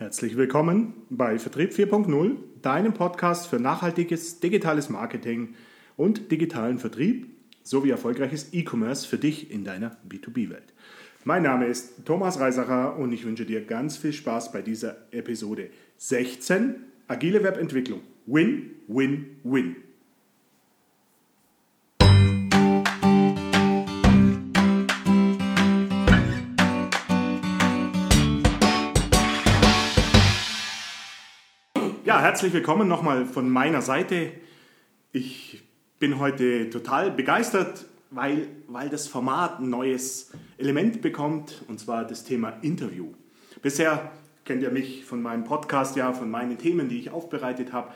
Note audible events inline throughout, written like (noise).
Herzlich willkommen bei Vertrieb 4.0, deinem Podcast für nachhaltiges digitales Marketing und digitalen Vertrieb sowie erfolgreiches E-Commerce für dich in deiner B2B-Welt. Mein Name ist Thomas Reisacher und ich wünsche dir ganz viel Spaß bei dieser Episode 16 Agile Webentwicklung. Win, win, win. Herzlich willkommen nochmal von meiner Seite. Ich bin heute total begeistert, weil, weil das Format ein neues Element bekommt, und zwar das Thema Interview. Bisher kennt ihr mich von meinem Podcast, ja, von meinen Themen, die ich aufbereitet habe.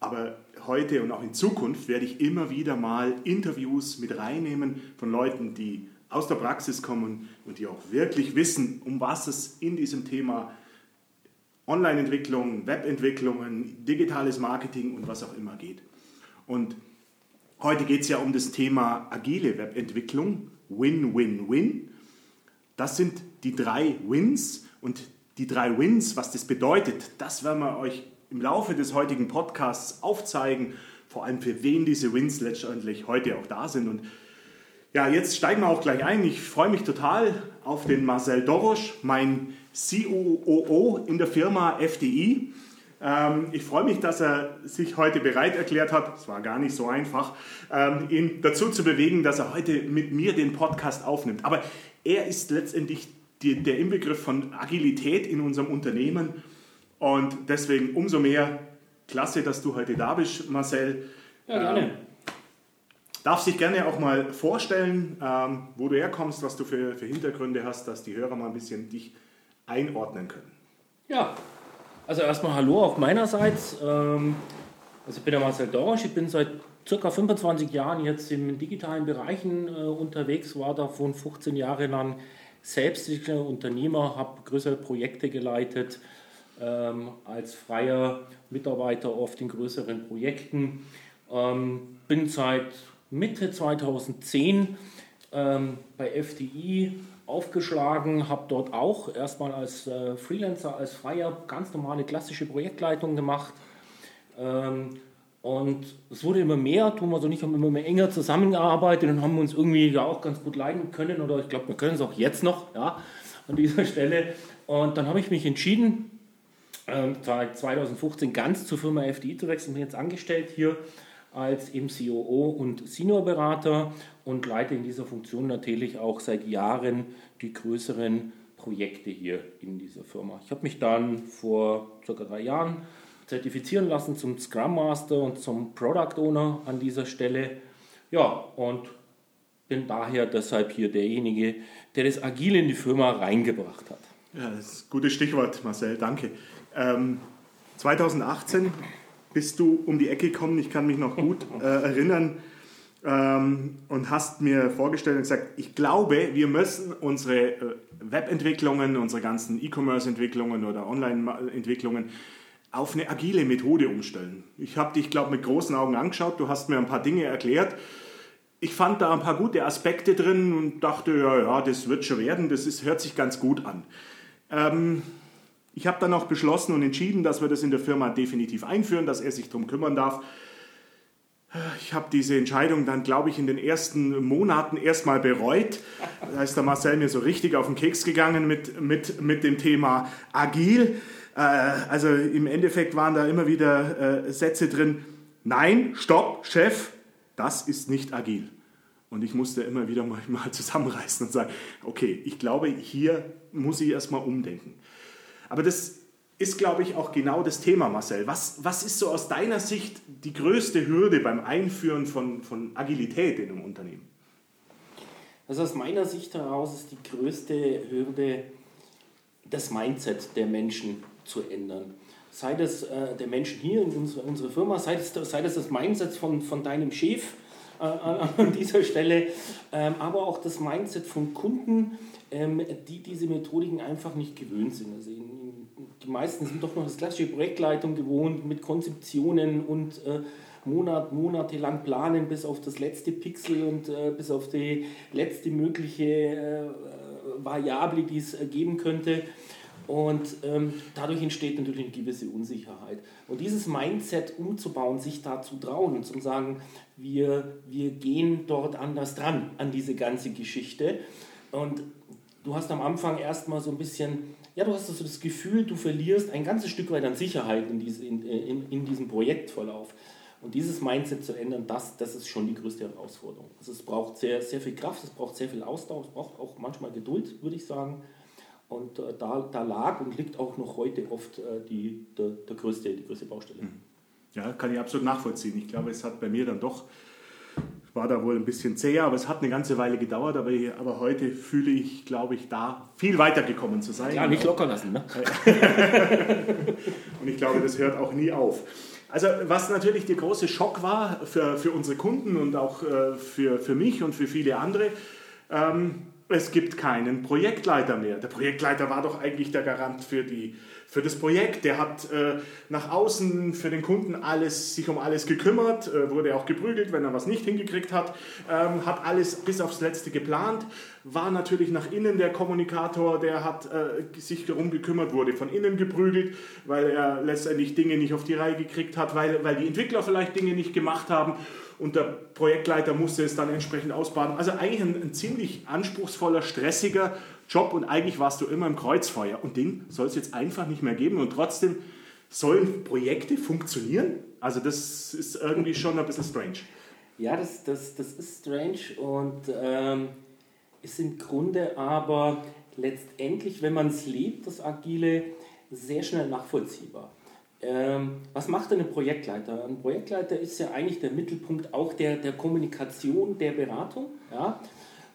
Aber heute und auch in Zukunft werde ich immer wieder mal Interviews mit reinnehmen von Leuten, die aus der Praxis kommen und die auch wirklich wissen, um was es in diesem Thema geht Online-Entwicklung, Webentwicklungen, digitales Marketing und was auch immer geht. Und heute geht es ja um das Thema agile Webentwicklung, Win-Win-Win. Das sind die drei Wins und die drei Wins, was das bedeutet, das werden wir euch im Laufe des heutigen Podcasts aufzeigen, vor allem für wen diese Wins letztendlich heute auch da sind. Und ja, jetzt steigen wir auch gleich ein. Ich freue mich total auf den Marcel Dorosch, mein COO in der Firma FDI. Ähm, ich freue mich, dass er sich heute bereit erklärt hat, es war gar nicht so einfach, ähm, ihn dazu zu bewegen, dass er heute mit mir den Podcast aufnimmt. Aber er ist letztendlich der Inbegriff von Agilität in unserem Unternehmen und deswegen umso mehr klasse, dass du heute da bist, Marcel. Ja, gerne. Ähm, darf sich gerne auch mal vorstellen, wo du herkommst, was du für, für Hintergründe hast, dass die Hörer mal ein bisschen dich einordnen können. Ja, also erstmal Hallo auch meinerseits. Ähm, also ich bin der Marcel Dorsch, ich bin seit circa 25 Jahren jetzt in digitalen Bereichen äh, unterwegs, war davon 15 Jahre lang selbstständiger Unternehmer, habe größere Projekte geleitet, ähm, als freier Mitarbeiter oft in größeren Projekten. Ähm, bin seit Mitte 2010 bei FDI aufgeschlagen, habe dort auch erstmal als äh, Freelancer, als Freier ganz normale klassische Projektleitung gemacht. Ähm, und es wurde immer mehr, Thomas und ich haben immer mehr enger zusammengearbeitet und haben uns irgendwie ja auch ganz gut leiden können oder ich glaube, wir können es auch jetzt noch ja, an dieser (laughs) Stelle. Und dann habe ich mich entschieden, äh, 2015 ganz zur Firma FDI zu wechseln, bin jetzt angestellt hier als eben COO und Seniorberater und leite in dieser Funktion natürlich auch seit Jahren die größeren Projekte hier in dieser Firma. Ich habe mich dann vor circa drei Jahren zertifizieren lassen zum Scrum Master und zum Product Owner an dieser Stelle. Ja, und bin daher deshalb hier derjenige, der das Agile in die Firma reingebracht hat. Ja, das ist ein gutes Stichwort, Marcel, danke. Ähm, 2018 bist du um die Ecke gekommen, ich kann mich noch gut (laughs) äh, erinnern, ähm, und hast mir vorgestellt und gesagt, ich glaube, wir müssen unsere äh, Webentwicklungen, unsere ganzen E-Commerce-Entwicklungen oder Online-Entwicklungen auf eine agile Methode umstellen. Ich habe dich, glaube mit großen Augen angeschaut, du hast mir ein paar Dinge erklärt. Ich fand da ein paar gute Aspekte drin und dachte, ja, ja, das wird schon werden, das ist, hört sich ganz gut an. Ähm, ich habe dann auch beschlossen und entschieden, dass wir das in der Firma definitiv einführen, dass er sich darum kümmern darf. Ich habe diese Entscheidung dann, glaube ich, in den ersten Monaten erstmal bereut. Da ist der Marcel mir so richtig auf den Keks gegangen mit, mit, mit dem Thema agil. Äh, also im Endeffekt waren da immer wieder äh, Sätze drin, nein, stopp, Chef, das ist nicht agil. Und ich musste immer wieder mal, (laughs) mal zusammenreißen und sagen, okay, ich glaube, hier muss ich erstmal umdenken. Aber das ist, glaube ich, auch genau das Thema, Marcel. Was, was ist so aus deiner Sicht die größte Hürde beim Einführen von, von Agilität in einem Unternehmen? Also aus meiner Sicht heraus ist die größte Hürde, das Mindset der Menschen zu ändern. Sei das äh, der Menschen hier in unserer, unserer Firma, sei das, sei das das Mindset von, von deinem Chef äh, an dieser Stelle, ähm, aber auch das Mindset von Kunden, ähm, die diese Methodiken einfach nicht gewöhnt sind. Also in, die meisten sind doch noch das klassische Projektleitung gewohnt mit Konzeptionen und äh, Monat, monatelang planen bis auf das letzte Pixel und äh, bis auf die letzte mögliche äh, Variable, die es geben könnte. Und ähm, dadurch entsteht natürlich eine gewisse Unsicherheit. Und dieses Mindset umzubauen, sich da zu trauen und zu sagen, wir, wir gehen dort anders dran an diese ganze Geschichte. Und du hast am Anfang erstmal so ein bisschen, ja, du hast so das Gefühl, du verlierst ein ganzes Stück weit an Sicherheit in, diese, in, in, in diesem Projektverlauf. Und dieses Mindset zu ändern, das, das ist schon die größte Herausforderung. Also es braucht sehr, sehr viel Kraft, es braucht sehr viel Ausdauer, es braucht auch manchmal Geduld, würde ich sagen. Und äh, da, da lag und liegt auch noch heute oft äh, die, der, der größte, die größte Baustelle. Mhm. Ja, kann ich absolut nachvollziehen. Ich glaube, es hat bei mir dann doch, war da wohl ein bisschen zäher, aber es hat eine ganze Weile gedauert. Aber, aber heute fühle ich, glaube ich, da viel weitergekommen zu sein. Ja, nicht locker lassen. Ne? (laughs) und ich glaube, das hört auch nie auf. Also was natürlich der große Schock war für, für unsere Kunden und auch äh, für, für mich und für viele andere, ähm, es gibt keinen Projektleiter mehr. Der Projektleiter war doch eigentlich der Garant für die für das Projekt. Der hat äh, nach außen für den Kunden alles, sich um alles gekümmert, äh, wurde auch geprügelt, wenn er was nicht hingekriegt hat, ähm, hat alles bis aufs Letzte geplant, war natürlich nach innen der Kommunikator, der hat äh, sich darum gekümmert, wurde von innen geprügelt, weil er letztendlich Dinge nicht auf die Reihe gekriegt hat, weil, weil die Entwickler vielleicht Dinge nicht gemacht haben und der Projektleiter musste es dann entsprechend ausbaden. Also eigentlich ein, ein ziemlich anspruchsvoller, stressiger Job und eigentlich warst du immer im Kreuzfeuer. Und den soll es jetzt einfach nicht mehr geben. Und trotzdem sollen Projekte funktionieren. Also das ist irgendwie schon ein bisschen strange. Ja, das, das, das ist strange und ähm, ist im Grunde aber letztendlich, wenn man es lebt, das Agile, sehr schnell nachvollziehbar. Ähm, was macht denn ein Projektleiter? Ein Projektleiter ist ja eigentlich der Mittelpunkt auch der, der Kommunikation, der Beratung. Ja?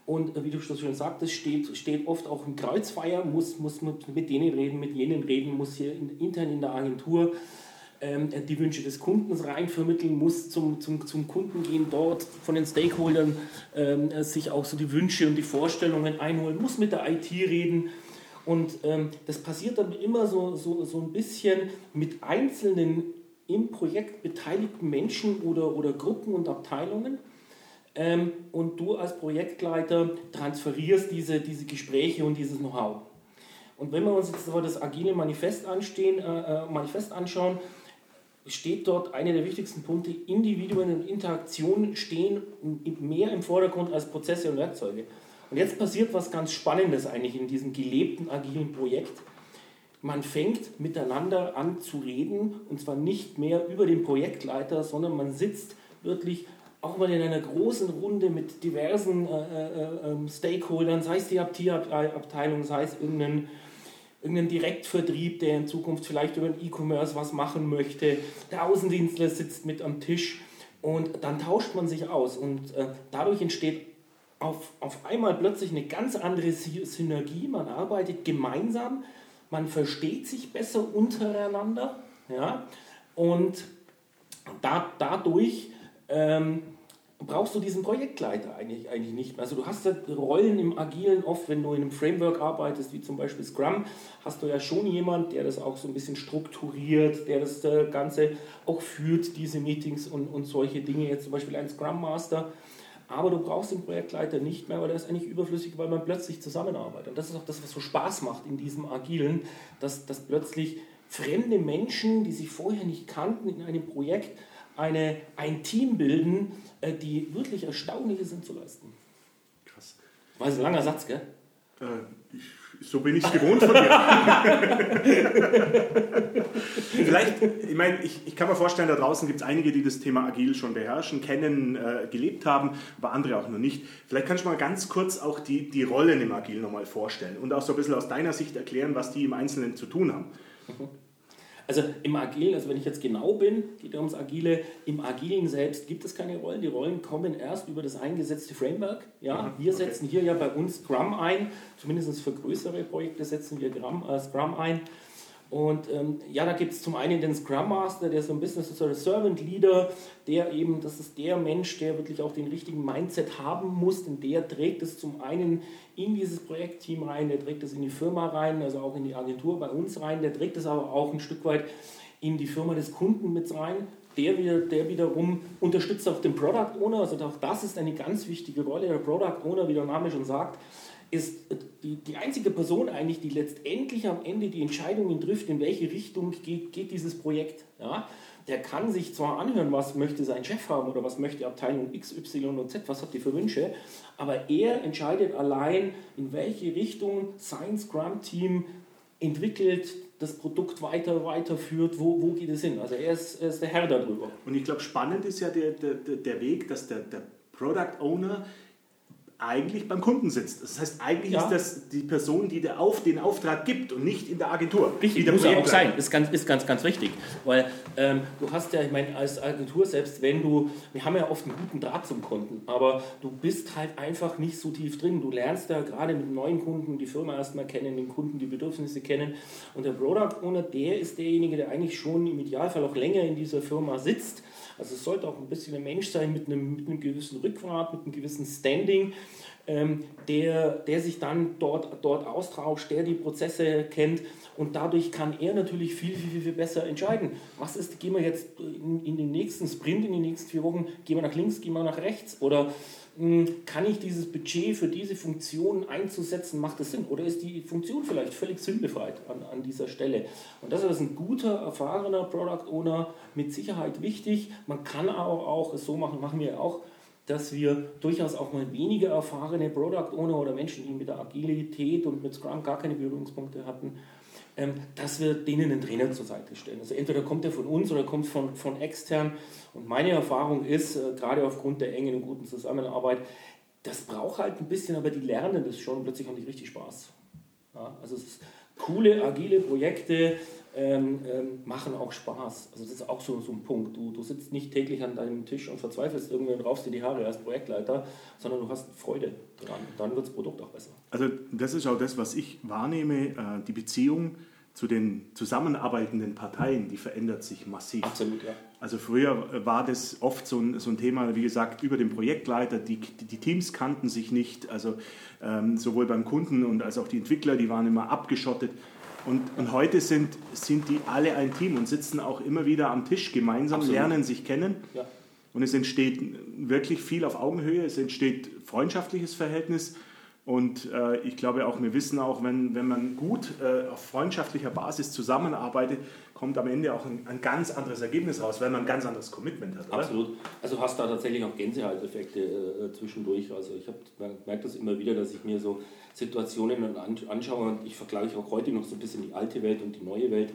Und äh, wie du schon sagtest, steht, steht oft auch im Kreuzfeuer, muss, muss mit denen reden, mit jenen reden, muss hier in, intern in der Agentur ähm, die Wünsche des Kundens reinvermitteln, muss zum, zum, zum Kunden gehen, dort von den Stakeholdern ähm, sich auch so die Wünsche und die Vorstellungen einholen, muss mit der IT reden. Und ähm, das passiert dann immer so, so, so ein bisschen mit einzelnen im Projekt beteiligten Menschen oder, oder Gruppen und Abteilungen ähm, und du als Projektleiter transferierst diese, diese Gespräche und dieses Know-how. Und wenn wir uns jetzt das agile Manifest, anstehen, äh, äh, Manifest anschauen, steht dort einer der wichtigsten Punkte, Individuen und Interaktionen stehen mehr im Vordergrund als Prozesse und Werkzeuge. Und jetzt passiert was ganz Spannendes eigentlich in diesem gelebten agilen Projekt. Man fängt miteinander an zu reden und zwar nicht mehr über den Projektleiter, sondern man sitzt wirklich auch mal in einer großen Runde mit diversen äh, äh, ähm, Stakeholdern, sei es die IT-Abteilung, sei es irgendein, irgendein Direktvertrieb, der in Zukunft vielleicht über den E-Commerce was machen möchte. Der Außendienstler sitzt mit am Tisch und dann tauscht man sich aus und äh, dadurch entsteht auf, auf einmal plötzlich eine ganz andere Synergie. Man arbeitet gemeinsam, man versteht sich besser untereinander ja, und da, dadurch ähm, brauchst du diesen Projektleiter eigentlich, eigentlich nicht mehr. Also du hast ja Rollen im Agilen oft, wenn du in einem Framework arbeitest, wie zum Beispiel Scrum, hast du ja schon jemand, der das auch so ein bisschen strukturiert, der das äh, Ganze auch führt, diese Meetings und, und solche Dinge, jetzt zum Beispiel ein Scrum Master. Aber du brauchst den Projektleiter nicht mehr, weil der ist eigentlich überflüssig, weil man plötzlich zusammenarbeitet. Und das ist auch das, was so Spaß macht in diesem Agilen, dass, dass plötzlich fremde Menschen, die sich vorher nicht kannten, in einem Projekt eine, ein Team bilden, äh, die wirklich Erstaunliches sind zu leisten. Krass. War ein langer Satz, gell? Äh, ich, so bin ich es gewohnt von dir. (laughs) Vielleicht, ich meine, ich, ich kann mir vorstellen, da draußen gibt es einige, die das Thema Agil schon beherrschen, kennen, äh, gelebt haben, aber andere auch noch nicht. Vielleicht kannst du mal ganz kurz auch die, die Rollen im Agil nochmal vorstellen und auch so ein bisschen aus deiner Sicht erklären, was die im Einzelnen zu tun haben. Mhm. Also im Agilen, also wenn ich jetzt genau bin, geht es ums Agile, im Agilen selbst gibt es keine Rollen. Die Rollen kommen erst über das eingesetzte Framework. Ja, wir setzen hier ja bei uns Scrum ein, zumindest für größere Projekte setzen wir äh, Scrum ein. Und ähm, ja, da gibt es zum einen den Scrum Master, der ist so ein Business Servant Leader, der eben, das ist der Mensch, der wirklich auch den richtigen Mindset haben muss, denn der trägt es zum einen in dieses Projektteam rein, der trägt es in die Firma rein, also auch in die Agentur bei uns rein, der trägt es aber auch ein Stück weit in die Firma des Kunden mit rein. Der, der wiederum unterstützt auch den Product Owner, also auch das ist eine ganz wichtige Rolle. Der Product Owner, wie der Name schon sagt, ist die, die einzige Person eigentlich, die letztendlich am Ende die Entscheidungen trifft, in welche Richtung geht, geht dieses Projekt. Ja? Der kann sich zwar anhören, was möchte sein Chef haben oder was möchte Abteilung X, Y und Z, was hat die für Wünsche, aber er entscheidet allein, in welche Richtung sein Scrum-Team entwickelt, das Produkt weiter, weiterführt, wo, wo geht es hin? Also er ist, er ist der Herr darüber. Und ich glaube, spannend ist ja der, der, der Weg, dass der, der Product Owner eigentlich beim Kunden sitzt. Das heißt, eigentlich ja. ist das die Person, die der auf, den Auftrag gibt und nicht in der Agentur. Richtig, muss auch sein. Ist ganz, ist ganz, ganz wichtig. Weil ähm, du hast ja, ich meine, als Agentur, selbst wenn du, wir haben ja oft einen guten Draht zum Kunden, aber du bist halt einfach nicht so tief drin. Du lernst ja gerade mit neuen Kunden die Firma erstmal kennen, den Kunden die Bedürfnisse kennen. Und der Product Owner, der ist derjenige, der eigentlich schon im Idealfall auch länger in dieser Firma sitzt also es sollte auch ein bisschen ein Mensch sein mit einem, mit einem gewissen Rückgrat, mit einem gewissen Standing, ähm, der, der sich dann dort, dort austauscht, der die Prozesse kennt. Und dadurch kann er natürlich viel, viel, viel besser entscheiden. Was ist, gehen wir jetzt in, in den nächsten Sprint, in den nächsten vier Wochen, gehen wir nach links, gehen wir nach rechts? Oder kann ich dieses Budget für diese Funktion einzusetzen, macht das Sinn? Oder ist die Funktion vielleicht völlig sinnbefreit an, an dieser Stelle? Und das ist ein guter, erfahrener Product Owner mit Sicherheit wichtig. Man kann aber auch es so machen, machen wir auch, dass wir durchaus auch mal weniger erfahrene Product Owner oder Menschen, die mit der Agilität und mit Scrum gar keine Berührungspunkte hatten, ähm, dass wir denen einen Trainer zur Seite stellen. Also entweder kommt er von uns oder kommt von, von extern. Und meine Erfahrung ist, äh, gerade aufgrund der engen und guten Zusammenarbeit, das braucht halt ein bisschen, aber die lernen das schon, plötzlich haben die richtig Spaß. Ja, also es ist coole, agile Projekte ähm, ähm, machen auch Spaß. Also das ist auch so, so ein Punkt. Du, du sitzt nicht täglich an deinem Tisch und verzweifelst irgendwie und raufst dir die Haare als Projektleiter, sondern du hast Freude dran. Dann wird das Produkt auch besser. Also das ist auch das, was ich wahrnehme. Äh, die Beziehung zu den zusammenarbeitenden Parteien, die verändert sich massiv. Absolut, ja. Also früher war das oft so ein, so ein Thema, wie gesagt, über den Projektleiter, die, die Teams kannten sich nicht, also ähm, sowohl beim Kunden und als auch die Entwickler, die waren immer abgeschottet. Und, und heute sind, sind die alle ein Team und sitzen auch immer wieder am Tisch gemeinsam, Absolut. lernen sich kennen. Ja. Und es entsteht wirklich viel auf Augenhöhe, es entsteht freundschaftliches Verhältnis und äh, ich glaube auch, wir wissen auch, wenn, wenn man gut äh, auf freundschaftlicher Basis zusammenarbeitet, kommt am Ende auch ein, ein, ganz anderes Ergebnis raus, weil man ein ganz anderes Commitment hat. Oder? Absolut. Also hast da tatsächlich auch Gänsehauteffekte äh, zwischendurch. Also ich merke das immer wieder, dass ich mir so Situationen anschaue und ich vergleiche auch heute noch so ein bisschen die alte Welt und die neue Welt.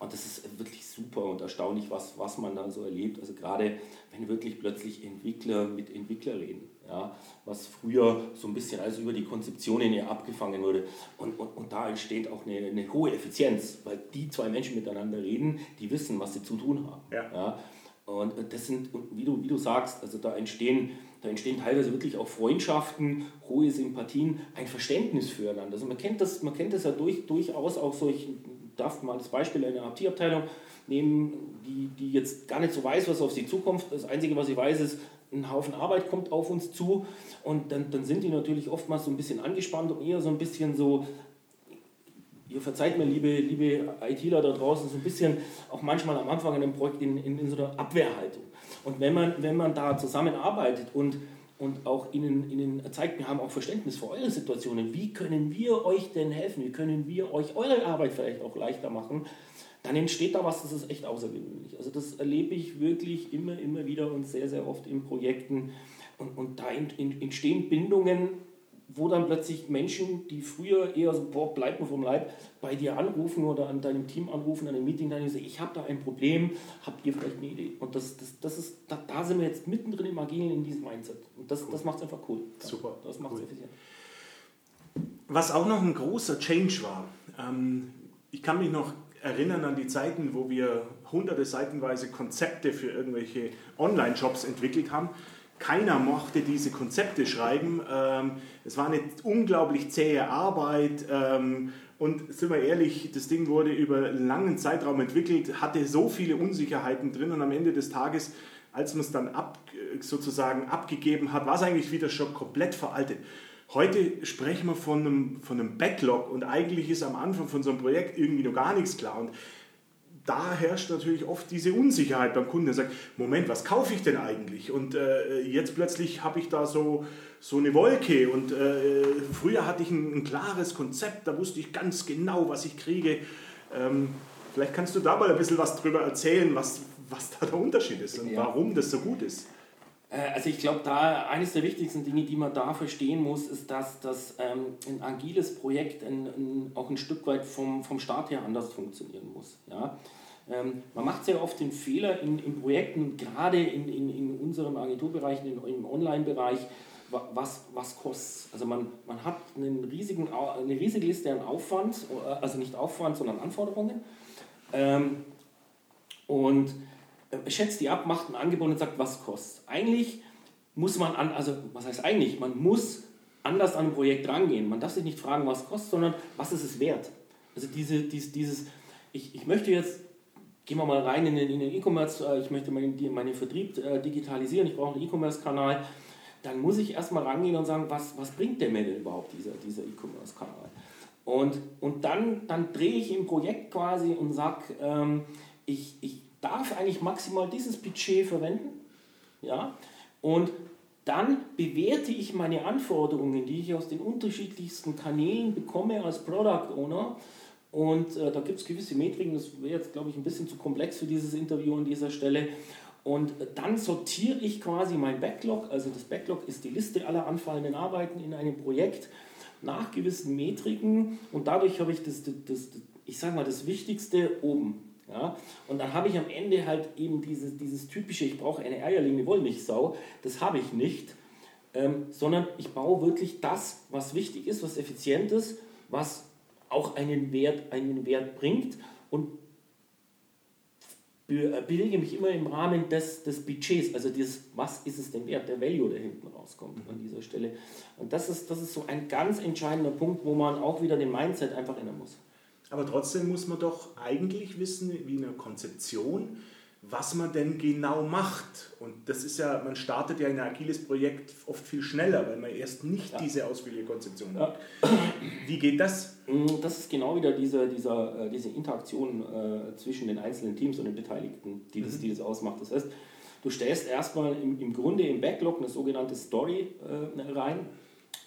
Und das ist wirklich super und erstaunlich, was, was man dann so erlebt. Also gerade wenn wirklich plötzlich Entwickler mit Entwickler reden ja, was früher so ein bisschen also über die Konzeptionen ja abgefangen wurde. Und, und, und da entsteht auch eine, eine, hohe Effizienz, weil die zwei Menschen miteinander reden, die wissen, was sie zu tun haben. Ja. ja. Und das sind, wie du, wie du sagst, also da entstehen, da entstehen teilweise wirklich auch Freundschaften, hohe Sympathien, ein Verständnis füreinander. Also man kennt das, man kennt das ja durch, durchaus auch so, ich darf mal das Beispiel einer IT-Abteilung nehmen, die, die jetzt gar nicht so weiß, was auf sie zukommt. Das Einzige, was sie weiß, ist, ein Haufen Arbeit kommt auf uns zu und dann, dann sind die natürlich oftmals so ein bisschen angespannt und eher so ein bisschen so, ihr verzeiht mir, liebe, liebe ITler da draußen, so ein bisschen auch manchmal am Anfang in einem Projekt in, in, in so einer Abwehrhaltung. Und wenn man, wenn man da zusammenarbeitet und, und auch ihnen, ihnen zeigt, wir haben auch Verständnis für eure Situationen, wie können wir euch denn helfen, wie können wir euch eure Arbeit vielleicht auch leichter machen, dann entsteht da was, das ist echt außergewöhnlich. Also das erlebe ich wirklich immer, immer wieder und sehr, sehr oft in Projekten. Und, und da entstehen Bindungen, wo dann plötzlich Menschen, die früher eher so, boah, bleib mir vom Leib, bei dir anrufen oder an deinem Team anrufen, an einem Meeting, dann sagen, ich habe da ein Problem, habt ihr vielleicht eine Idee? Und das, das, das ist, da, da sind wir jetzt mittendrin im Agilen in diesem Mindset. Und das, cool. das macht es einfach cool. Super. Das macht es cool. effizient. Was auch noch ein großer Change war, ähm, ich kann mich noch erinnern an die Zeiten, wo wir hunderte seitenweise Konzepte für irgendwelche Online-Shops entwickelt haben. Keiner mochte diese Konzepte schreiben. Ähm, es war eine unglaublich zähe Arbeit. Ähm, und sind wir ehrlich, das Ding wurde über einen langen Zeitraum entwickelt, hatte so viele Unsicherheiten drin und am Ende des Tages, als man es dann ab, sozusagen abgegeben hat, war es eigentlich wieder schon komplett veraltet. Heute sprechen wir von einem, von einem Backlog und eigentlich ist am Anfang von so einem Projekt irgendwie noch gar nichts klar. Und da herrscht natürlich oft diese Unsicherheit beim Kunden. Er sagt, Moment, was kaufe ich denn eigentlich? Und äh, jetzt plötzlich habe ich da so, so eine Wolke und äh, früher hatte ich ein, ein, klares Konzept, da wusste ich ganz genau, was ich kriege. Ähm, vielleicht kannst du da mal ein bisschen was drüber erzählen, was, was da der Unterschied ist und ja. warum das so gut ist. Äh, also ich glaube, da eines der wichtigsten Dinge, die man da verstehen muss, ist, dass, dass ähm, ein agiles Projekt ein, ein, auch ein Stück weit vom, vom Start her anders funktionieren muss. Ja? Ähm, man macht sehr oft den Fehler in, in Projekten, gerade in, in, in unserem Agenturbereich, in, im Online-Bereich, was, was kostet. Also man, man hat einen riesigen, eine riesige Liste an Aufwand, äh, also nicht Aufwand, sondern Anforderungen. Ähm, und äh, schätzt die ab, macht ein Angebot und sagt, was kostet. Eigentlich muss man an, also was heißt eigentlich, man muss anders an ein Projekt rangehen. Man darf sich nicht fragen, was kostet, sondern was ist es wert. Also diese, dies, dieses, ich, ich möchte jetzt, gehen wir mal rein in den E-Commerce, e ich möchte meinen, meinen Vertrieb äh, digitalisieren, ich brauche einen E-Commerce-Kanal, dann muss ich erstmal rangehen und sagen, was, was bringt der mir denn überhaupt, dieser, E-Commerce-Kanal. Und, und dann, dann drehe ich im Projekt quasi und sage, ähm, ich, ich darf eigentlich maximal dieses Budget verwenden. Ja? Und dann bewerte ich meine Anforderungen, die ich aus den unterschiedlichsten Kanälen bekomme als Product Owner. Und äh, da gibt es gewisse Metriken, das wäre jetzt, glaube ich, ein bisschen zu komplex für dieses Interview an dieser Stelle. Und dann sortiere ich quasi mein Backlog, also das Backlog ist die Liste aller anfallenden Arbeiten in einem Projekt nach gewissen Metriken und dadurch habe ich das, das, das ich sage mal, das Wichtigste oben. Ja? Und dann habe ich am Ende halt eben dieses, dieses typische, ich brauche eine eierlegende Wollmilchsau, das habe ich nicht, ähm, sondern ich baue wirklich das, was wichtig ist, was effizient ist, was auch einen Wert, einen Wert bringt und äh, bewege mich immer im Rahmen des, des Budgets, also dieses, was ist es denn wert, der Value, der hinten rauskommt an dieser Stelle. Und das ist, das ist so ein ganz entscheidender Punkt, wo man auch wieder den Mindset einfach ändern muss. Aber trotzdem muss man doch eigentlich wissen, wie eine Konzeption, was man denn genau macht. Und das ist ja, man startet ja ein agiles Projekt oft viel schneller, weil man erst nicht ja. diese ausführliche Konzeption hat. Ja. Wie geht das? Mm, das ist genau wieder diese, dieser, äh, diese Interaktion äh, zwischen den einzelnen Teams und den Beteiligten, die das, mhm. die das ausmacht. Das heißt, du stellst erstmal im, im Grunde im Backlog eine sogenannte Story äh, rein,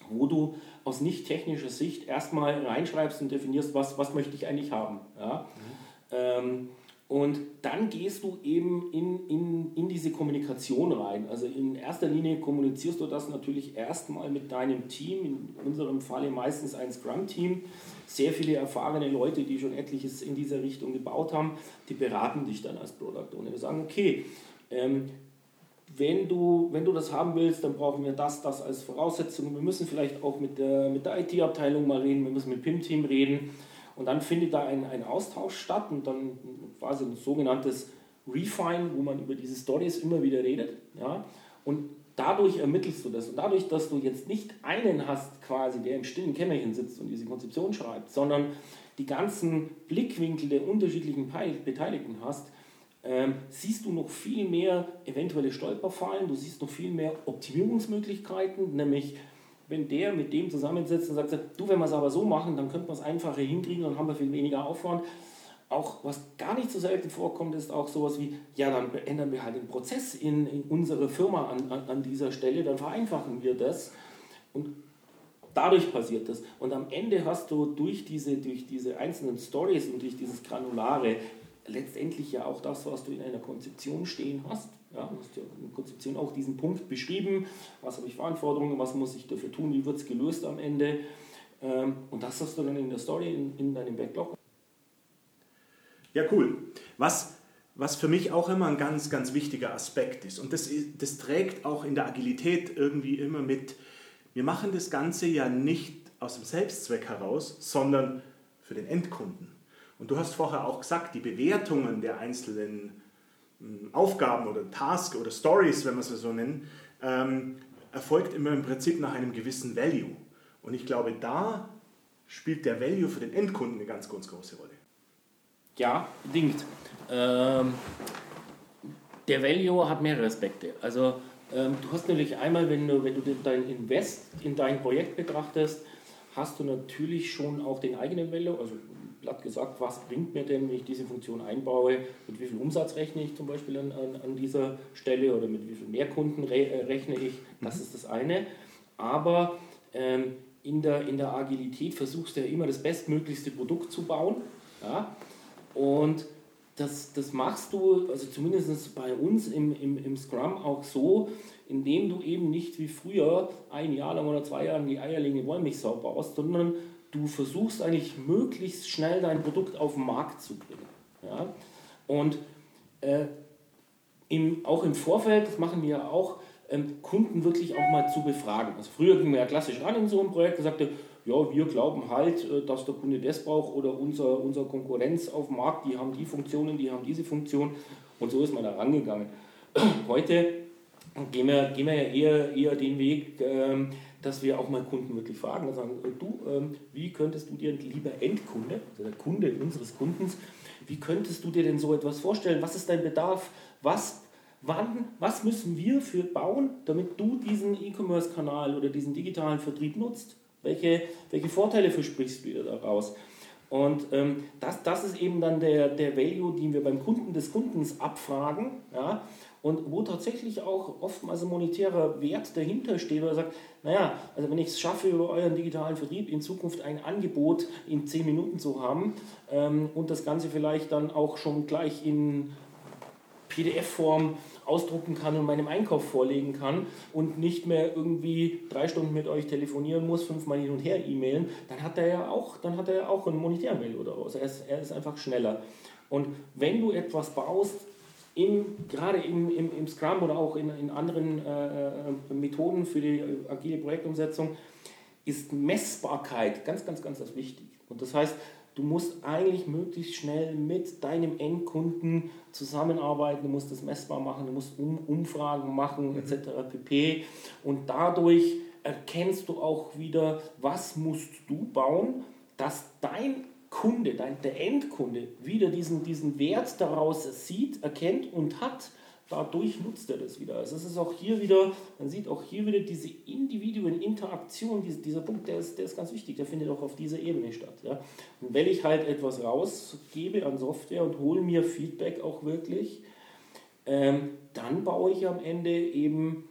wo du aus nicht technischer Sicht erstmal reinschreibst und definierst, was, was möchte ich eigentlich haben. Ja? Mhm. Ähm, und dann gehst du eben in, in, in diese Kommunikation rein. Also in erster Linie kommunizierst du das natürlich erstmal mit deinem Team, in unserem Falle meistens ein Scrum-Team. Sehr viele erfahrene Leute, die schon etliches in dieser Richtung gebaut haben, die beraten dich dann als Product Owner. Die sagen, okay, ähm, wenn du, wenn du das haben willst, dann brauchen wir das, das als Voraussetzung. Wir müssen vielleicht auch mit der, mit der IT-Abteilung mal reden, wir müssen mit PIM-Team reden. Und dann findet da ein, ein Austausch statt und dann quasi ein sogenanntes Refine, wo man über diese Stories immer wieder redet. Ja? Und dadurch ermittelst du das. Und dadurch, dass du jetzt nicht einen hast, quasi, der im stillen Kämmerchen sitzt und diese Konzeption schreibt, sondern die ganzen Blickwinkel der unterschiedlichen Beteiligten hast, ähm, siehst du noch viel mehr eventuelle Stolperfallen, du siehst noch viel mehr Optimierungsmöglichkeiten, nämlich wenn der mit dem zusammensetzt und sagt, du, wenn wir es aber so machen, dann könnte man es einfacher hinkriegen, dann haben wir viel weniger Aufwand. Auch was gar nicht so selten vorkommt, ist auch sowas wie, ja, dann ändern wir halt den Prozess in, in unserer Firma an, an, an dieser Stelle, dann vereinfachen wir das. Und dadurch passiert das. Und am Ende hast du durch diese, durch diese einzelnen Stories und durch dieses Granulare letztendlich ja auch das, was du in einer Konzeption stehen hast. Ja, du hast ja in Konzeption auch diesen Punkt beschrieben, was habe ich Verantwortung, was muss ich dafür tun, wie wird es gelöst am Ende. Ähm, und das hast du dann in der Story, in, in deinem Backlog. Ja, cool. Was, was für mich auch immer ein ganz, ganz wichtiger Aspekt ist, und das, das trägt auch in der Agilität irgendwie immer mit, wir machen das Ganze ja nicht aus dem Selbstzweck heraus, sondern für den Endkunden. Und du hast vorher auch gesagt, die Bewertungen der einzelnen Aufgaben oder Tasks oder Stories, wenn wir sie so nennen, ähm, erfolgt immer im Prinzip nach einem gewissen Value. Und ich glaube, da spielt der Value für den Endkunden eine ganz, ganz große Rolle. Ja, bedingt. Ähm, der Value hat mehrere Aspekte. Also ähm, du hast natürlich einmal, wenn du, wenn du dein Invest in dein Projekt betrachtest, hast du natürlich schon auch den eigenen Value, also platt gesagt, was bringt mir denn, wenn ich diese Funktion einbaue, mit wie viel Umsatz rechne ich zum Beispiel an, an, dieser Stelle oder mit wie viel Mehrkunden re äh, rechne ich, das mhm. ist das eine. Aber ähm, in, der, in der Agilität versuchst du ja immer das bestmöglichste Produkt zu bauen. Ja? Und das, das machst du, also zumindest bei uns im, im, im Scrum auch so, indem du eben nicht wie früher ein Jahr lang oder zwei Jahre die eierlegende Wollmilchsau baust, sondern du versuchst eigentlich möglichst schnell dein Produkt auf den Markt zu bringen. Ja? Und äh, im, auch im Vorfeld, das machen wir auch, ähm, Kunden wirklich auch mal zu befragen. Also früher ging man ja klassisch ran in so ein Projekt und sagte, ja, wir glauben halt, äh, dass der Kunde das braucht oder unser, unsere Konkurrenz auf dem Markt, die haben die Funktionen, die haben diese Funktion und so ist man da rangegangen. (clears throat) Heute gehen wir, gehen wir ja eher, eher den Weg, ähm, dass wir auch mal Kunden wirklich fragen und sagen, äh, du, ähm, wie könntest du dir, lieber Endkunde, also der Kunde unseres Kundens, wie könntest du dir denn so etwas vorstellen? Was ist dein Bedarf? Was, wann, was müssen wir für bauen, damit du diesen E-Commerce-Kanal oder diesen digitalen Vertrieb nutzt? Welche, welche Vorteile versprichst du dir daraus? Und ähm, das, das ist eben dann der, der Value, den wir beim Kunden des Kundens abfragen. Ja? Und wo tatsächlich auch oftmals ein monetärer Wert dahinter steht, oder sagt, naja, also wenn ich es schaffe, über euren digitalen Vertrieb in Zukunft ein Angebot in 10 Minuten zu haben ähm, und das Ganze vielleicht dann auch schon gleich in PDF-Form ausdrucken kann und meinem Einkauf vorlegen kann und nicht mehr irgendwie drei Stunden mit euch telefonieren muss, fünfmal hin und her e-mailen, dann hat er ja auch, dann hat er ja auch einen monetären Value daraus. Er ist, er ist einfach schneller. Und wenn du etwas baust, im, gerade im, im, im Scrum oder auch in, in anderen äh, äh, Methoden für die agile Projektumsetzung ist Messbarkeit ganz, ganz, ganz das wichtig. Und das heißt, du musst eigentlich möglichst schnell mit deinem Endkunden zusammenarbeiten, du musst das messbar machen, du musst um, Umfragen machen, mhm. etc. pp. Und dadurch erkennst du auch wieder, was musst du bauen, dass dein Kunde, dein, der Endkunde wieder diesen, diesen Wert daraus sieht, erkennt und hat, dadurch nutzt er das wieder. Also es ist auch hier wieder, man sieht auch hier wieder diese individuellen Interaktion, diese, dieser Punkt, der ist, der ist ganz wichtig, der findet auch auf dieser Ebene statt. Ja. Und wenn ich halt etwas rausgebe an Software und hole mir Feedback auch wirklich, ähm, dann baue ich am Ende eben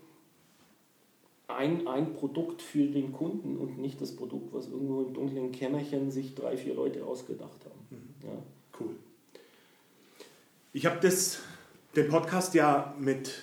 ein, ein Produkt für den Kunden und nicht das Produkt, was irgendwo im dunklen Kämmerchen sich drei, vier Leute ausgedacht haben. Mhm. Ja. Cool. Ich habe den Podcast ja mit,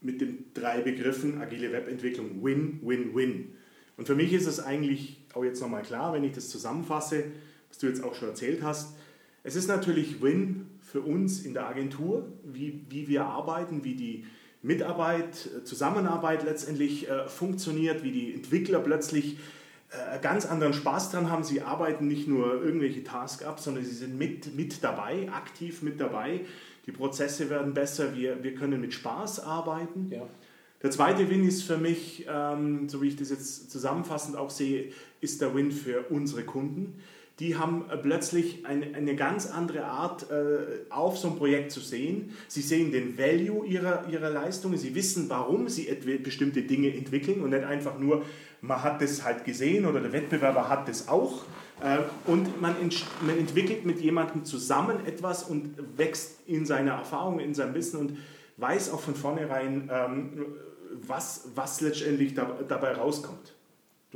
mit den drei Begriffen agile Webentwicklung Win, Win, Win. Und für mich ist es eigentlich auch jetzt nochmal klar, wenn ich das zusammenfasse, was du jetzt auch schon erzählt hast. Es ist natürlich Win für uns in der Agentur, wie, wie wir arbeiten, wie die Mitarbeit, äh, Zusammenarbeit letztendlich äh, funktioniert, wie die Entwickler plötzlich äh, ganz anderen Spaß dran haben. Sie arbeiten nicht nur irgendwelche Tasks ab, sondern sie sind mit, mit dabei, aktiv mit dabei. Die Prozesse werden besser, wir, wir können mit Spaß arbeiten. Ja. Der zweite Win ist für mich, ähm, so wie ich das jetzt zusammenfassend auch sehe, ist der Win für unsere Kunden die haben äh, plötzlich eine, eine ganz andere Art, äh, auf so ein Projekt zu sehen. Sie sehen den Value ihrer, ihrer Leistungen, sie wissen, warum sie bestimmte Dinge entwickeln und nicht einfach nur, man hat das halt gesehen oder der Wettbewerber hat das auch. Äh, und man, man entwickelt mit jemandem zusammen etwas und wächst in seiner Erfahrung, in seinem Wissen und weiß auch von vornherein, ähm, was, was letztendlich dabei rauskommt.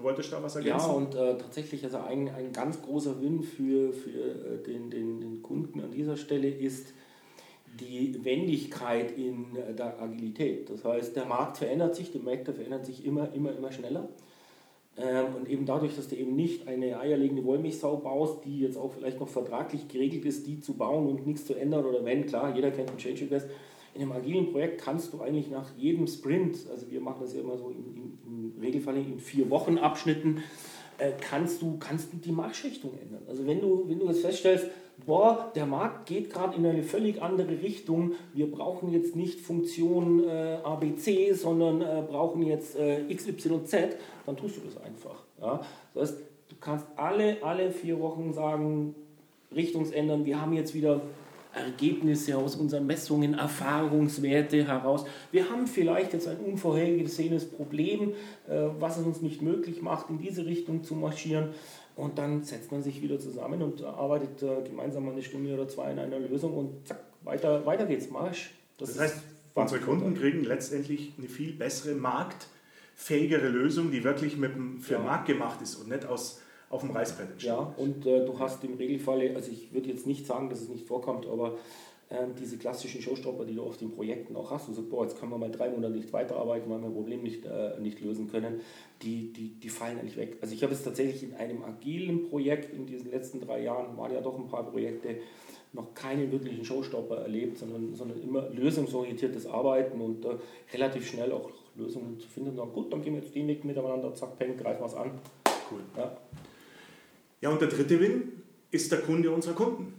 Du wolltest da was ergänzen? Ja, und äh, tatsächlich also ein, ein ganz großer Win für, für äh, den, den, den Kunden an dieser Stelle ist die Wendigkeit in äh, der Agilität. Das heißt, der Markt verändert sich, die Märkte verändern sich immer, immer, immer schneller. Ähm, und eben dadurch, dass du eben nicht eine eierlegende Wollmilchsau baust, die jetzt auch vielleicht noch vertraglich geregelt ist, die zu bauen und nichts zu ändern oder wenn, klar, jeder kennt einen Change Request, in einem agilen Projekt kannst du eigentlich nach jedem Sprint, also wir machen das ja immer so in, im Regelfall in vier Wochen Abschnitten, äh, kannst, du, kannst du die Marschrichtung ändern. Also wenn du, wenn du jetzt feststellst, boah, der Markt geht gerade in eine völlig andere Richtung, wir brauchen jetzt nicht Funktion äh, ABC, sondern äh, brauchen jetzt äh, XYZ, dann tust du das einfach. Ja? Das heißt, du kannst alle, alle vier Wochen sagen, Richtungsändern, wir haben jetzt wieder Ergebnisse aus unseren Messungen, Erfahrungswerte heraus. Wir haben vielleicht jetzt ein unvorhergesehenes Problem, äh, was es uns nicht möglich macht, in diese Richtung zu marschieren. Und dann setzt man sich wieder zusammen und arbeitet äh, gemeinsam eine Stunde oder zwei in einer Lösung und zack, weiter, weiter geht's, Marsch. Das, das heißt, unsere Kunden kriegen letztendlich eine viel bessere marktfähigere Lösung, die wirklich mit dem, für ja. den Markt gemacht ist und nicht aus auf dem Reißbrett entstehen. Ja, und äh, du hast im Regelfall, also ich würde jetzt nicht sagen, dass es nicht vorkommt, aber äh, diese klassischen Showstopper, die du auf den Projekten auch hast, und sagst, boah, jetzt können wir mal drei Monate nicht weiterarbeiten, weil wir ein Problem nicht, äh, nicht lösen können, die, die, die fallen eigentlich weg. Also ich habe es tatsächlich in einem agilen Projekt in diesen letzten drei Jahren, waren ja doch ein paar Projekte, noch keinen wirklichen Showstopper erlebt, sondern, sondern immer lösungsorientiertes Arbeiten und äh, relativ schnell auch Lösungen zu finden und sagen, gut, dann gehen wir jetzt den Weg miteinander, zack, peng, greifen wir es an. Cool. Ja. Ja, und der dritte Win ist der Kunde unserer Kunden.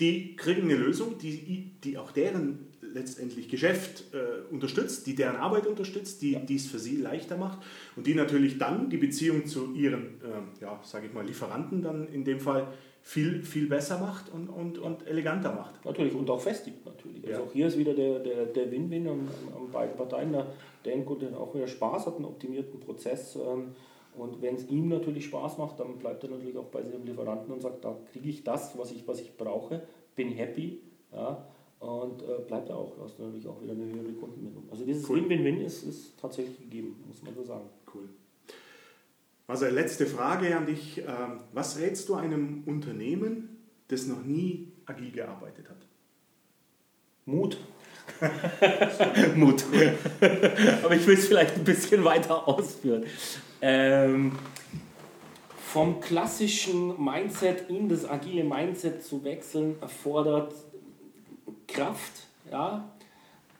Die kriegen eine Lösung, die, die auch deren letztendlich Geschäft äh, unterstützt, die deren Arbeit unterstützt, die ja. es für sie leichter macht und die natürlich dann die Beziehung zu ihren, äh, ja, sage ich mal, Lieferanten dann in dem Fall viel, viel besser macht und, und, und eleganter macht. Natürlich und auch festigt natürlich. Also auch hier ist wieder der, der, der Win-Win an, an beiden Parteien. Der Endkunde auch wieder Spaß hat, einen optimierten Prozess. Ähm, und wenn es ihm natürlich Spaß macht, dann bleibt er natürlich auch bei seinem Lieferanten und sagt, da kriege ich das, was ich, was ich brauche, bin happy. Ja, und äh, bleibt er auch. Du hast natürlich auch wieder eine höhere Kundenbindung. Also dieses cool. Win-Win-Win ist, ist tatsächlich gegeben, muss man so sagen. Cool. Also letzte Frage an dich. Ähm, was rätst du einem Unternehmen, das noch nie agil gearbeitet hat? Mut. (laughs) Mut. Aber ich will es vielleicht ein bisschen weiter ausführen. Ähm, vom klassischen Mindset in das agile Mindset zu wechseln, erfordert Kraft ja,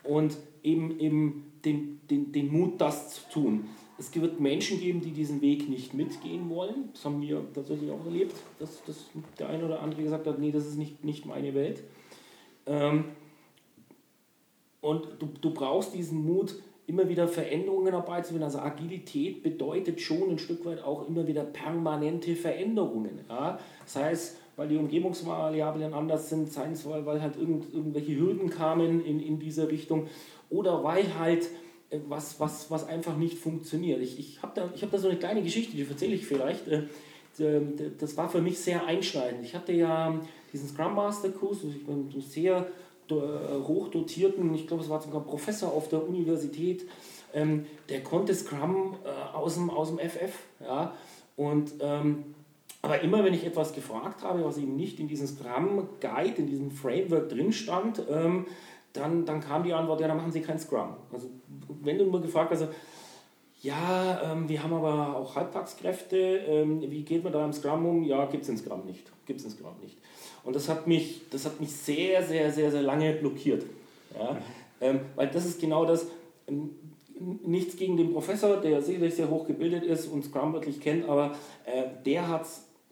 und eben, eben den, den, den Mut, das zu tun. Es wird Menschen geben, die diesen Weg nicht mitgehen wollen. Das haben wir tatsächlich auch erlebt, dass, dass der eine oder andere gesagt hat, nee, das ist nicht, nicht meine Welt. Ähm, und du, du brauchst diesen Mut, immer wieder Veränderungen herbeizuführen. Also Agilität bedeutet schon ein Stück weit auch immer wieder permanente Veränderungen. Ja? Das heißt, weil die Umgebungsvariablen anders sind, sei es, weil, weil halt irgend, irgendwelche Hürden kamen in, in diese Richtung oder weil halt äh, was, was, was einfach nicht funktioniert. Ich, ich habe da, hab da so eine kleine Geschichte, die erzähle ich vielleicht. Äh, das war für mich sehr einschneidend. Ich hatte ja diesen Scrum Master Kurs, ich bin sehr hochdotierten, ich glaube, es war sogar Professor auf der Universität, ähm, der konnte Scrum äh, aus, dem, aus dem FF. Ja? Und, ähm, aber immer, wenn ich etwas gefragt habe, was eben nicht in diesem Scrum Guide, in diesem Framework drin stand, ähm, dann, dann kam die Antwort, ja, dann machen Sie kein Scrum. Also wenn du nur gefragt hast, also, ja, ähm, wir haben aber auch Halbtagskräfte, ähm, wie geht man da im Scrum um? Ja, gibt es in Scrum nicht. Gibt es in Scrum nicht. Und das hat mich, das hat mich sehr, sehr, sehr, sehr lange blockiert. Ja? Ähm, weil das ist genau das, ähm, nichts gegen den Professor, der sicherlich sehr hoch gebildet ist und Scrum wirklich kennt, aber äh, der hat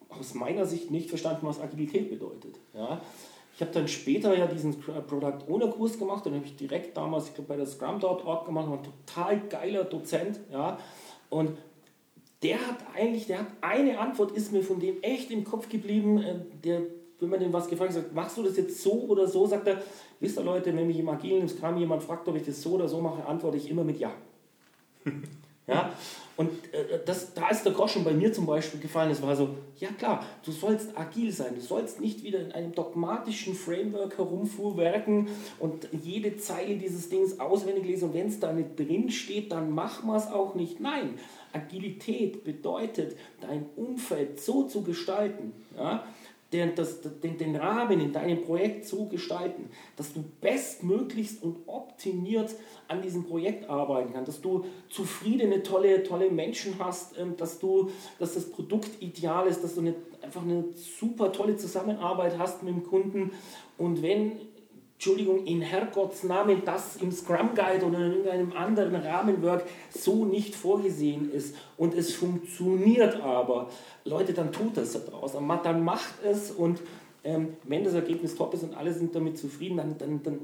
aus meiner Sicht nicht verstanden, was Agilität bedeutet. Ja? Ich habe dann später ja diesen Product Owner Kurs gemacht, den habe ich direkt damals ich glaub, bei der Scrum.org gemacht, war ein total geiler Dozent. Ja? Und der hat eigentlich, der hat eine Antwort, ist mir von dem echt im Kopf geblieben, äh, der wenn man den was gefragt hat, machst du das jetzt so oder so, sagt er, wisst ihr Leute, wenn mich im agilen Scrum jemand fragt, ob ich das so oder so mache, antworte ich immer mit Ja. (laughs) ja? Und äh, das, da ist der Groschen bei mir zum Beispiel gefallen. Es war so, ja klar, du sollst agil sein. Du sollst nicht wieder in einem dogmatischen Framework herumfuhrwerken und jede Zeile dieses Dings auswendig lesen. Und wenn es da nicht drin steht, dann mach wir es auch nicht. Nein, Agilität bedeutet, dein Umfeld so zu gestalten, ja, den, das, den, den Rahmen in deinem Projekt so gestalten, dass du bestmöglichst und optimiert an diesem Projekt arbeiten kannst, dass du zufriedene, tolle, tolle Menschen hast, ähm, dass, du, dass das Produkt ideal ist, dass du eine, einfach eine super tolle Zusammenarbeit hast mit dem Kunden. Und wenn Entschuldigung, in Herrgotts Namen das im Scrum Guide oder in irgendeinem anderen Rahmenwerk so nicht vorgesehen ist und es funktioniert aber, Leute, dann tut das da draußen. Dann macht es und ähm, wenn das Ergebnis top ist und alle sind damit zufrieden, dann, dann, dann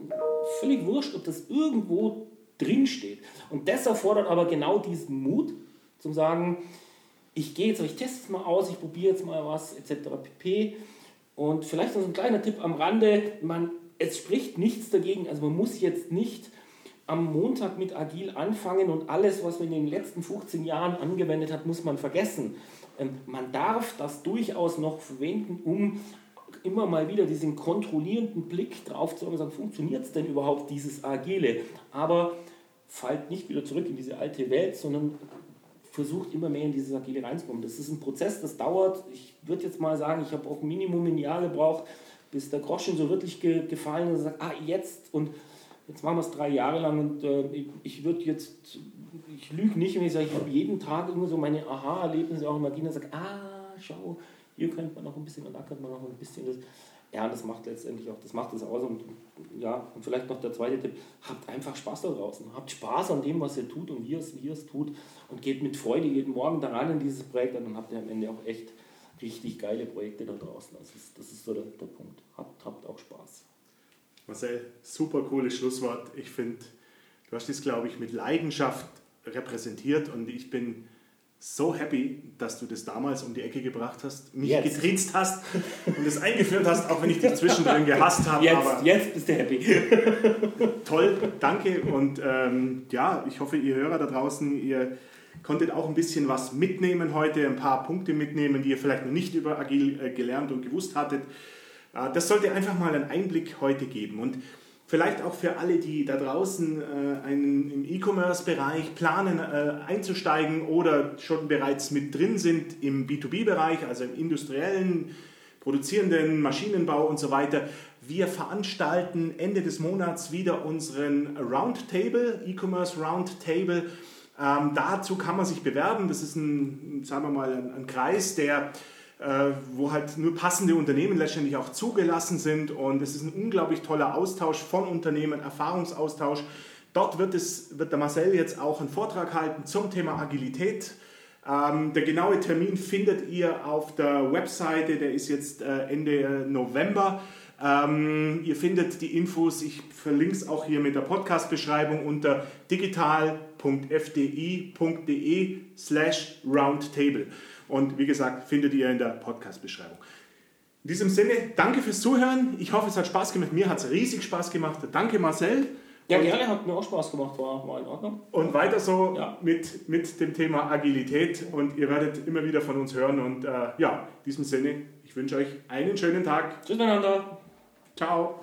völlig wurscht, ob das irgendwo drin steht. Und das erfordert aber genau diesen Mut, zum sagen, ich gehe jetzt, ich teste es mal aus, ich probiere jetzt mal was, etc. pp. Und vielleicht noch ein kleiner Tipp am Rande, man es spricht nichts dagegen, also man muss jetzt nicht am Montag mit Agil anfangen und alles, was man in den letzten 15 Jahren angewendet hat, muss man vergessen. Ähm, man darf das durchaus noch verwenden, um immer mal wieder diesen kontrollierenden Blick drauf zu haben und sagen, funktioniert es denn überhaupt, dieses Agile? Aber fallt nicht wieder zurück in diese alte Welt, sondern versucht immer mehr in dieses Agile reinzukommen. Das ist ein Prozess, das dauert. Ich würde jetzt mal sagen, ich habe auch Minimum ein Jahr gebraucht, bis der Groschen so wirklich ge gefallen ist und sagt, ah, jetzt und jetzt machen wir es drei Jahre lang und äh, ich, ich würde jetzt, ich lüge nicht, wenn ich sage, ich habe jeden Tag immer so meine Aha-Erlebnisse auch im Agile und sage, ah, schau, hier könnte man noch ein bisschen und da könnte man noch ein bisschen das. Ja, das macht letztendlich auch, das macht es aus. Und ja, und vielleicht noch der zweite Tipp, habt einfach Spaß da draußen. Habt Spaß an dem, was ihr tut und wie ihr es, wie ihr es tut und geht mit Freude jeden Morgen daran in dieses Projekt und dann habt ihr am Ende auch echt richtig geile Projekte da draußen. Also das, das ist so der, der Punkt. Habt, habt auch Spaß. Marcel, super cooles Schlusswort. Ich finde, du hast das, glaube ich, mit Leidenschaft repräsentiert und ich bin so happy, dass du das damals um die Ecke gebracht hast, mich jetzt. getriezt hast und es eingeführt hast, auch wenn ich dich zwischendrin (laughs) gehasst habe. Jetzt, aber jetzt bist du happy. toll, danke. Und ähm, ja, ich hoffe, ihr Hörer da draußen, ihr konntet auch ein bisschen was mitnehmen heute, ein paar Punkte mitnehmen, die ihr vielleicht noch nicht über Agil äh, gelernt und gewusst hattet. Äh, das sollte einfach mal einen Einblick heute geben. Und Vielleicht auch für alle, die da draußen äh, einen, im E-Commerce-Bereich planen einzusteigen oder schon bereits mit drin sind im B2B-Bereich, also im industriellen, produzierenden Maschinenbau und so weiter. Wir veranstalten Ende des Monats wieder unseren Roundtable, E-Commerce Roundtable. Ähm, dazu kann man sich bewerben. Das ist ein, sagen wir mal, ein, ein Kreis, der äh, wo halt nur passende Unternehmen letztendlich auch zugelassen sind. Und es ist ein unglaublich toller Austausch von Unternehmen, Erfahrungsaustausch. Dort wird, es, wird der Marcel jetzt auch einen Vortrag halten zum Thema Agilität. Ähm, der genaue Termin findet ihr auf der Webseite, der ist jetzt äh, Ende November. Ähm, ihr findet die Infos, ich verlinke es auch hier mit der Podcast-Beschreibung unter digital.fdi.de slash roundtable. Und wie gesagt, findet ihr in der Podcast-Beschreibung. In diesem Sinne, danke fürs Zuhören. Ich hoffe, es hat Spaß gemacht. Mir hat es riesig Spaß gemacht. Danke, Marcel. Ja, und, gerne, hat mir auch Spaß gemacht, war, war in Ordnung. Und weiter so ja. mit, mit dem Thema Agilität und ihr werdet immer wieder von uns hören. Und äh, ja, in diesem Sinne, ich wünsche euch einen schönen Tag. Tschüss miteinander. Ciao.